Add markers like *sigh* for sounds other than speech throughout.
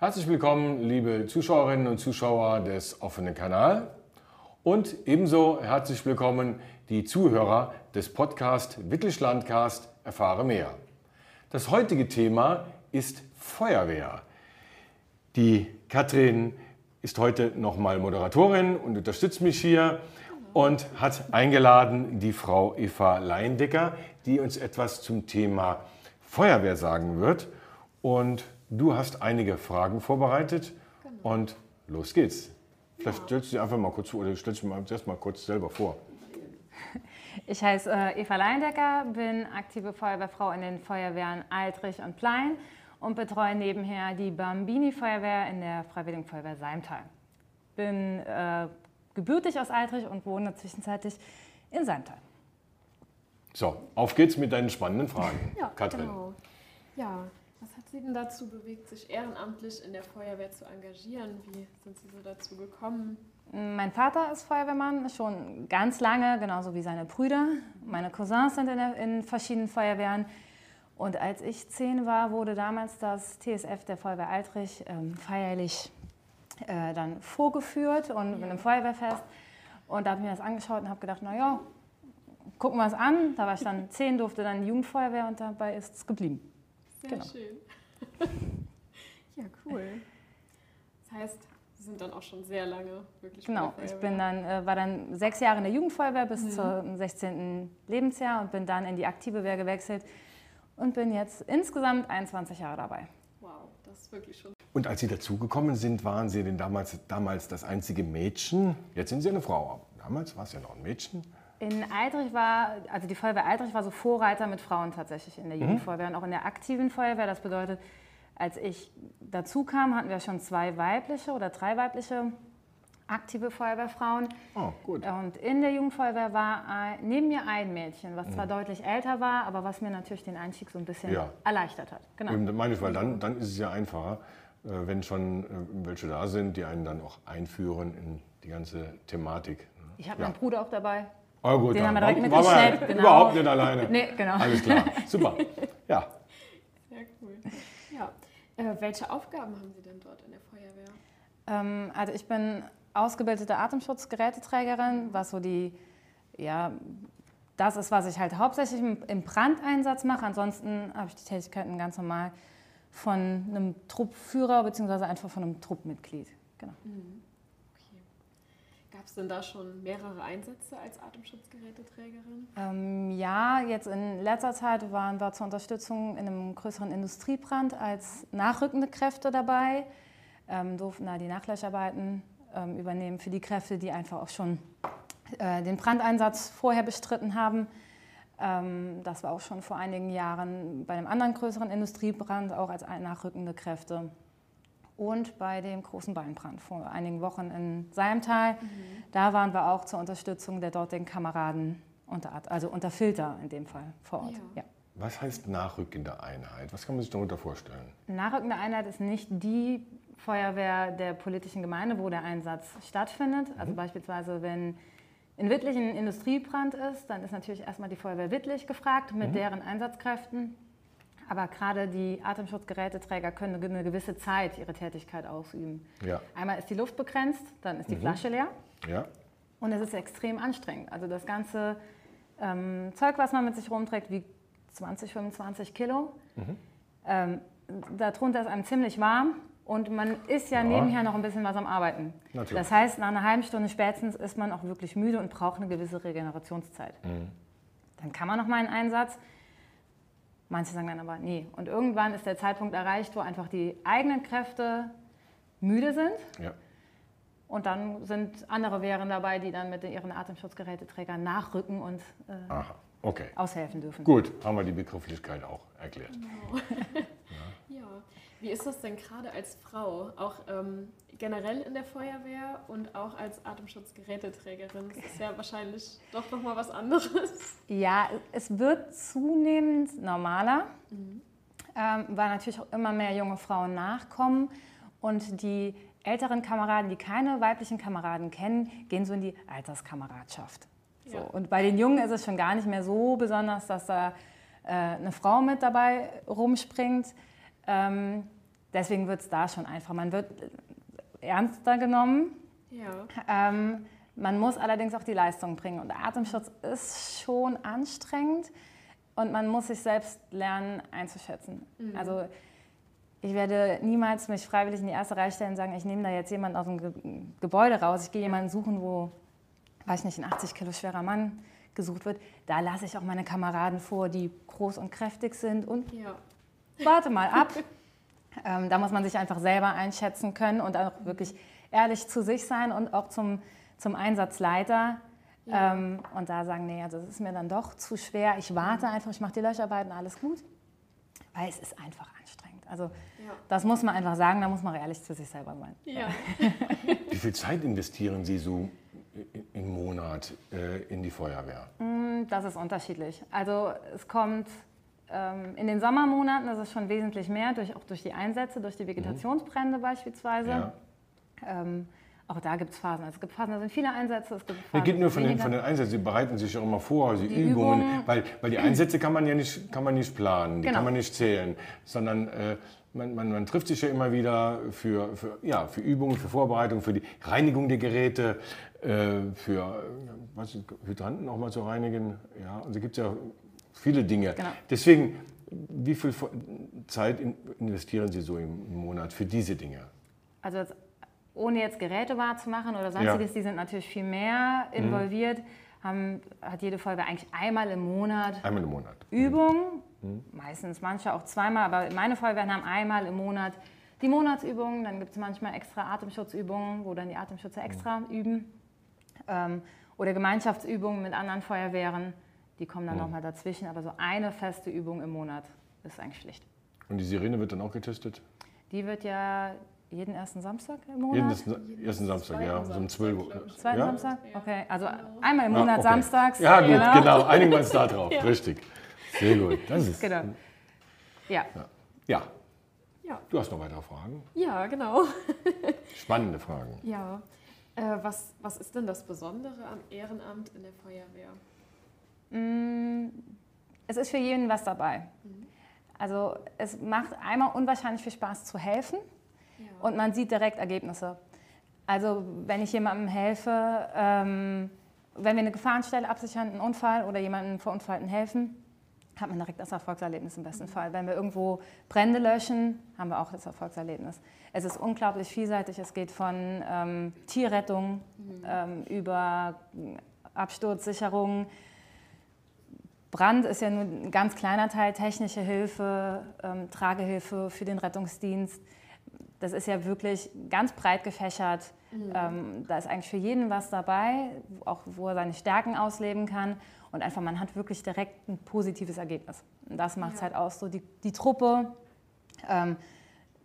Herzlich willkommen, liebe Zuschauerinnen und Zuschauer des offenen Kanal und ebenso herzlich willkommen die Zuhörer des Podcast Wittlischlandcast Erfahre mehr. Das heutige Thema ist Feuerwehr. Die Katrin ist heute nochmal Moderatorin und unterstützt mich hier und hat eingeladen die Frau Eva Leindecker, die uns etwas zum Thema Feuerwehr sagen wird. Und Du hast einige Fragen vorbereitet genau. und los geht's. Vielleicht ja. stellst du dich einfach mal kurz vor oder stellst du dich mal, erst mal kurz selber vor. *laughs* Ich heiße äh, Eva Leindecker, bin aktive Feuerwehrfrau in den Feuerwehren Altrich und Plein und betreue nebenher die Bambini-Feuerwehr in der Freiwilligen Feuerwehr Seimtal. Bin äh, gebürtig aus Altrich und wohne zwischenzeitlich in Seimtal. So, auf geht's mit deinen spannenden Fragen, ja, Katrin. Genau. Ja, was hat Sie denn dazu bewegt, sich ehrenamtlich in der Feuerwehr zu engagieren? Wie sind Sie so dazu gekommen? Mein Vater ist Feuerwehrmann, schon ganz lange, genauso wie seine Brüder. Meine Cousins sind in, der, in verschiedenen Feuerwehren. Und als ich zehn war, wurde damals das TSF der Feuerwehr Altrich ähm, feierlich äh, dann vorgeführt und mit einem Feuerwehrfest. Und da habe ich mir das angeschaut und habe gedacht, naja, gucken wir es an. Da war ich dann *laughs* zehn, durfte dann die Jugendfeuerwehr und dabei ist es geblieben. Sehr genau. schön. *laughs* ja, cool. Das heißt, Sie sind dann auch schon sehr lange wirklich Genau, ich bin dann, äh, war dann sechs Jahre in der Jugendfeuerwehr bis mhm. zum 16. Lebensjahr und bin dann in die aktive Wehr gewechselt und bin jetzt insgesamt 21 Jahre dabei. Wow, das ist wirklich schon. Und als Sie dazugekommen sind, waren Sie denn damals, damals das einzige Mädchen? Jetzt sind Sie eine Frau. Damals war es ja noch ein Mädchen. In Eidrich war, also die Feuerwehr Eidrich war so Vorreiter mit Frauen tatsächlich in der mhm. Jugendfeuerwehr und auch in der aktiven Feuerwehr. Das bedeutet, als ich dazu kam, hatten wir schon zwei weibliche oder drei weibliche aktive Feuerwehrfrauen. Oh, gut. Und in der Jugendfeuerwehr war neben mir ein Mädchen, was zwar mhm. deutlich älter war, aber was mir natürlich den Einstieg so ein bisschen ja. erleichtert hat. Genau. Eben, meine ich, weil dann, dann ist es ja einfacher, äh, wenn schon äh, welche da sind, die einen dann auch einführen in die ganze Thematik. Ich habe ja. meinen Bruder auch dabei. Oh gut, Den haben wir direkt mitgeschleppt. Genau. Überhaupt nicht alleine. Nee, genau. Alles klar, *laughs* super. Ja. Sehr cool. Ja. Äh, welche Aufgaben haben Sie denn dort in der Feuerwehr? Ähm, also ich bin ausgebildete Atemschutzgeräteträgerin, was so die, ja, das ist, was ich halt hauptsächlich im Brandeinsatz mache. Ansonsten habe ich die Tätigkeiten ganz normal von einem Truppführer bzw. einfach von einem Truppmitglied. Genau. Mhm. Gab es denn da schon mehrere Einsätze als Atemschutzgeräteträgerin? Ähm, ja, jetzt in letzter Zeit waren wir zur Unterstützung in einem größeren Industriebrand als nachrückende Kräfte dabei, ähm, durften da die Nachlöscharbeiten ähm, übernehmen für die Kräfte, die einfach auch schon äh, den Brandeinsatz vorher bestritten haben. Ähm, das war auch schon vor einigen Jahren bei einem anderen größeren Industriebrand auch als nachrückende Kräfte und bei dem großen Beinbrand vor einigen Wochen in Seimtal. Mhm. Da waren wir auch zur Unterstützung der dortigen Kameraden unter, also unter Filter in dem Fall vor Ort. Ja. Ja. Was heißt nachrückende Einheit? Was kann man sich darunter vorstellen? Nachrückende Einheit ist nicht die Feuerwehr der politischen Gemeinde, wo der Einsatz stattfindet. Also mhm. beispielsweise, wenn in Wittlich ein Industriebrand ist, dann ist natürlich erstmal die Feuerwehr Wittlich gefragt mit mhm. deren Einsatzkräften. Aber gerade die Atemschutzgeräteträger können eine gewisse Zeit ihre Tätigkeit ausüben. Ja. Einmal ist die Luft begrenzt, dann ist die mhm. Flasche leer. Ja. Und es ist extrem anstrengend. Also das ganze ähm, Zeug, was man mit sich rumträgt, wiegt 20, 25 Kilo. Mhm. Ähm, darunter ist einem ziemlich warm und man ist ja, ja, nebenher noch ein bisschen was am Arbeiten. Natürlich. Das heißt, nach einer halben Stunde spätestens ist man auch wirklich müde und braucht eine gewisse Regenerationszeit. Mhm. Dann kann man noch mal einen Einsatz. Manche sagen dann aber, nee. Und irgendwann ist der Zeitpunkt erreicht, wo einfach die eigenen Kräfte müde sind. Ja. Und dann sind andere Wehren dabei, die dann mit ihren Atemschutzgeräteträgern nachrücken und äh, okay. aushelfen dürfen. Gut, haben wir die Begrifflichkeit auch erklärt. Genau. *laughs* Wie ist das denn gerade als Frau, auch ähm, generell in der Feuerwehr und auch als Atemschutzgeräteträgerin? Das ist ja wahrscheinlich doch nochmal was anderes. Ja, es wird zunehmend normaler, mhm. ähm, weil natürlich auch immer mehr junge Frauen nachkommen und die älteren Kameraden, die keine weiblichen Kameraden kennen, gehen so in die Alterskameradschaft. So. Ja. Und bei den Jungen ist es schon gar nicht mehr so besonders, dass da äh, eine Frau mit dabei rumspringt. Ähm, deswegen wird es da schon einfach. Man wird ernster genommen. Ja. Ähm, man muss allerdings auch die Leistung bringen. Und Atemschutz ist schon anstrengend und man muss sich selbst lernen einzuschätzen. Mhm. Also ich werde niemals mich freiwillig in die erste Reihe stellen und sagen, ich nehme da jetzt jemanden aus dem Ge Gebäude raus. Ich gehe jemanden suchen, wo, weiß nicht, ein 80 Kilo schwerer Mann gesucht wird. Da lasse ich auch meine Kameraden vor, die groß und kräftig sind und Ja. Warte mal ab. *laughs* ähm, da muss man sich einfach selber einschätzen können und auch wirklich ehrlich zu sich sein und auch zum, zum Einsatzleiter. Ja. Ähm, und da sagen, nee, also das ist mir dann doch zu schwer. Ich warte einfach, ich mache die Löscharbeiten, alles gut. Weil es ist einfach anstrengend. Also Ja. das muss man einfach sagen, da muss man auch ehrlich zu sich selber sein. Ja. *laughs* Wie viel Zeit investieren Sie so im Monat äh, in die Feuerwehr? Mm, Das ist unterschiedlich. Also es kommt in den Sommermonaten, das ist schon wesentlich mehr, durch, auch durch die Einsätze, durch die Vegetationsbrände beispielsweise. Ja. Ähm, auch da gibt es Phasen. Also es gibt Phasen, da sind viele Einsätze, es gibt Phasen, geht nur von den, von den Einsätzen. Sie bereiten sich ja immer vor, die, Die Übungen, Übungen. weil, weil die Einsätze kann man ja nicht, kann man nicht planen, die Genau. kann man nicht zählen, sondern äh, man, man, man trifft sich ja immer wieder für, für, ja, für Übungen, für Vorbereitung, für die Reinigung der Geräte, äh, für äh, was, Hydranten auch mal zu reinigen. Ja, also gibt es ja viele Dinge. Genau. Deswegen, wie viel Zeit in, investieren Sie so im, Monat für diese Dinge? Also jetzt, ohne jetzt Geräte wahrzumachen oder sonstiges, die sind natürlich viel mehr Mhm. involviert. Haben, hat jede Folge eigentlich einmal im Monat Einmal im Monat. Übungen, Mhm. meistens manche auch zweimal, aber meine Feuerwehren haben einmal im Monat die Monatsübungen, dann gibt es manchmal extra Atemschutzübungen, wo dann die Atemschützer extra üben. Ähm, oder Gemeinschaftsübungen mit anderen Feuerwehren, die kommen dann nochmal dazwischen, aber so eine feste Übung im Monat ist eigentlich Pflicht. Und die Sirene wird dann auch getestet? Die wird ja jeden ersten Samstag im Monat? Jeden ersten, ersten Samstag, ja, so um 12 Uhr. Zweiten ja? Samstag? Okay, also einmal im Ah, Monat okay. samstags. Ja, gut, genau. Einigen wir uns da *laughs* drauf. Ja. Richtig. Sehr gut. Das ist, Genau. Ja, Ja, Ja. du hast noch weitere Fragen? Ja, genau. *laughs* Spannende Fragen. Ja. Äh, was, was ist denn das Besondere am Ehrenamt in der Feuerwehr? Mm, Es ist für jeden was dabei. Also es macht einmal unwahrscheinlich viel Spaß zu helfen und man sieht direkt Ergebnisse. Also wenn ich jemandem helfe, ähm, wenn wir eine Gefahrenstelle absichern, einen Unfall oder jemandem Verunfallten helfen, hat man direkt das Erfolgserlebnis im besten Fall. Wenn wir irgendwo Brände löschen, haben wir auch das Erfolgserlebnis. Es ist unglaublich vielseitig. Es geht von ähm, Tierrettung ähm, über Absturzsicherung, Brand ist ja nur ein ganz kleiner Teil, technische Hilfe, ähm, Tragehilfe für den Rettungsdienst. Das ist ja wirklich ganz breit gefächert. Ähm, da ist eigentlich für jeden was dabei, auch wo er seine Stärken ausleben kann. Und einfach, man hat wirklich direkt ein positives Ergebnis. Und das macht es Ja. halt aus, so die, die Truppe. Ähm,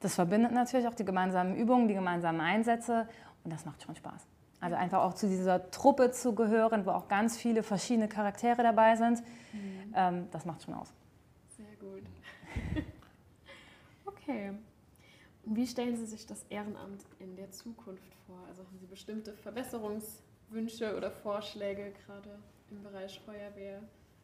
das verbindet natürlich auch die gemeinsamen Übungen, die gemeinsamen Einsätze. Und das macht schon Spaß. Also einfach auch zu dieser Truppe zu gehören, wo auch ganz viele verschiedene Charaktere dabei sind. Ähm, das macht schon aus. Sehr gut. *laughs* okay. Und wie stellen Sie sich das Ehrenamt in der Zukunft vor? Also haben Sie bestimmte Verbesserungswünsche oder Vorschläge gerade im Bereich Feuerwehr?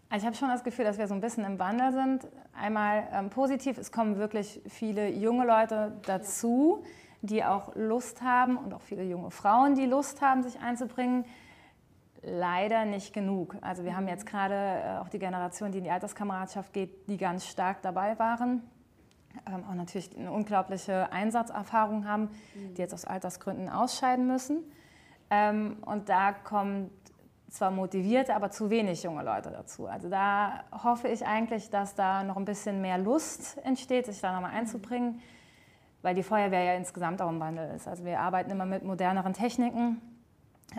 Also ich habe schon das Gefühl, dass wir so ein bisschen im Wandel sind. Einmal ähm, positiv, es kommen wirklich viele junge Leute dazu, die auch Lust haben und auch viele junge Frauen, die Lust haben, sich einzubringen. Leider nicht genug. Also wir haben jetzt gerade äh, auch die Generation, die in die Alterskameradschaft geht, die ganz stark dabei waren. Ähm, auch natürlich eine unglaubliche Einsatzerfahrung haben, die jetzt aus Altersgründen ausscheiden müssen. Ähm, und da kommt zwar motivierte, aber zu wenig junge Leute dazu. Also da hoffe ich eigentlich, dass da noch ein bisschen mehr Lust entsteht, sich da nochmal einzubringen, weil die Feuerwehr ja insgesamt auch im Wandel ist. Also wir arbeiten immer mit moderneren Techniken.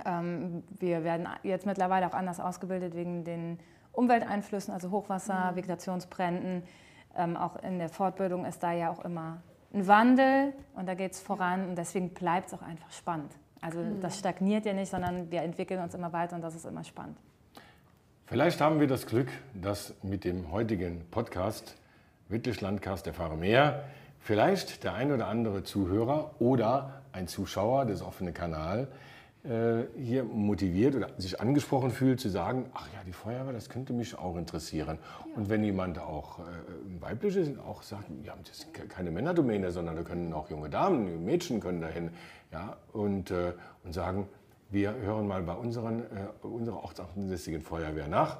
Ähm, wir werden jetzt mittlerweile auch anders ausgebildet wegen den Umwelteinflüssen, also Hochwasser, Vegetationsbränden. Ähm, auch in der Fortbildung ist da ja auch immer ein Wandel und da geht es voran und deswegen bleibt es auch einfach spannend. Also das stagniert ja nicht, sondern wir entwickeln uns immer weiter und das ist immer spannend. Vielleicht haben wir das Glück, dass mit dem heutigen Podcast Wittlich Landcast Erfahre mehr vielleicht der ein oder andere Zuhörer oder ein Zuschauer des offenen Kanal äh, hier motiviert oder sich angesprochen fühlt, zu sagen, ach ja, die Feuerwehr, das könnte mich auch interessieren. Ja. Und wenn jemand auch äh, weiblich ist, auch sagt, ja, das ist keine Männerdomäne, sondern da können auch junge Damen, Mädchen können dahin, ja, und, äh, und sagen, wir hören mal bei unseren, äh, unserer ortsansässigen Feuerwehr nach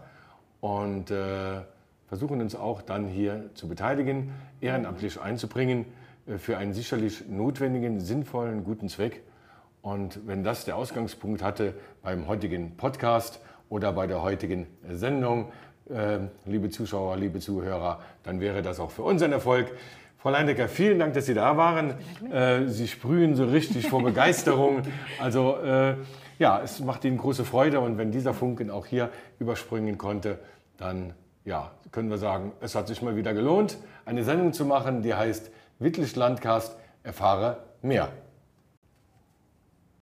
und äh, versuchen uns auch dann hier zu beteiligen, ehrenamtlich einzubringen äh, für einen sicherlich notwendigen, sinnvollen, guten Zweck. Und wenn das der Ausgangspunkt hatte beim heutigen Podcast oder bei der heutigen Sendung, äh, liebe Zuschauer, liebe Zuhörer, dann wäre das auch für uns ein Erfolg. Frau Leindecker, vielen Dank, dass Sie da waren. Äh, Sie sprühen so richtig vor Begeisterung. *laughs* Also ja, es macht Ihnen große Freude und wenn dieser Funken auch hier überspringen konnte, dann ja, können wir sagen, es hat sich mal wieder gelohnt, eine Sendung zu machen, die heißt Wittlich Landcast, erfahre mehr.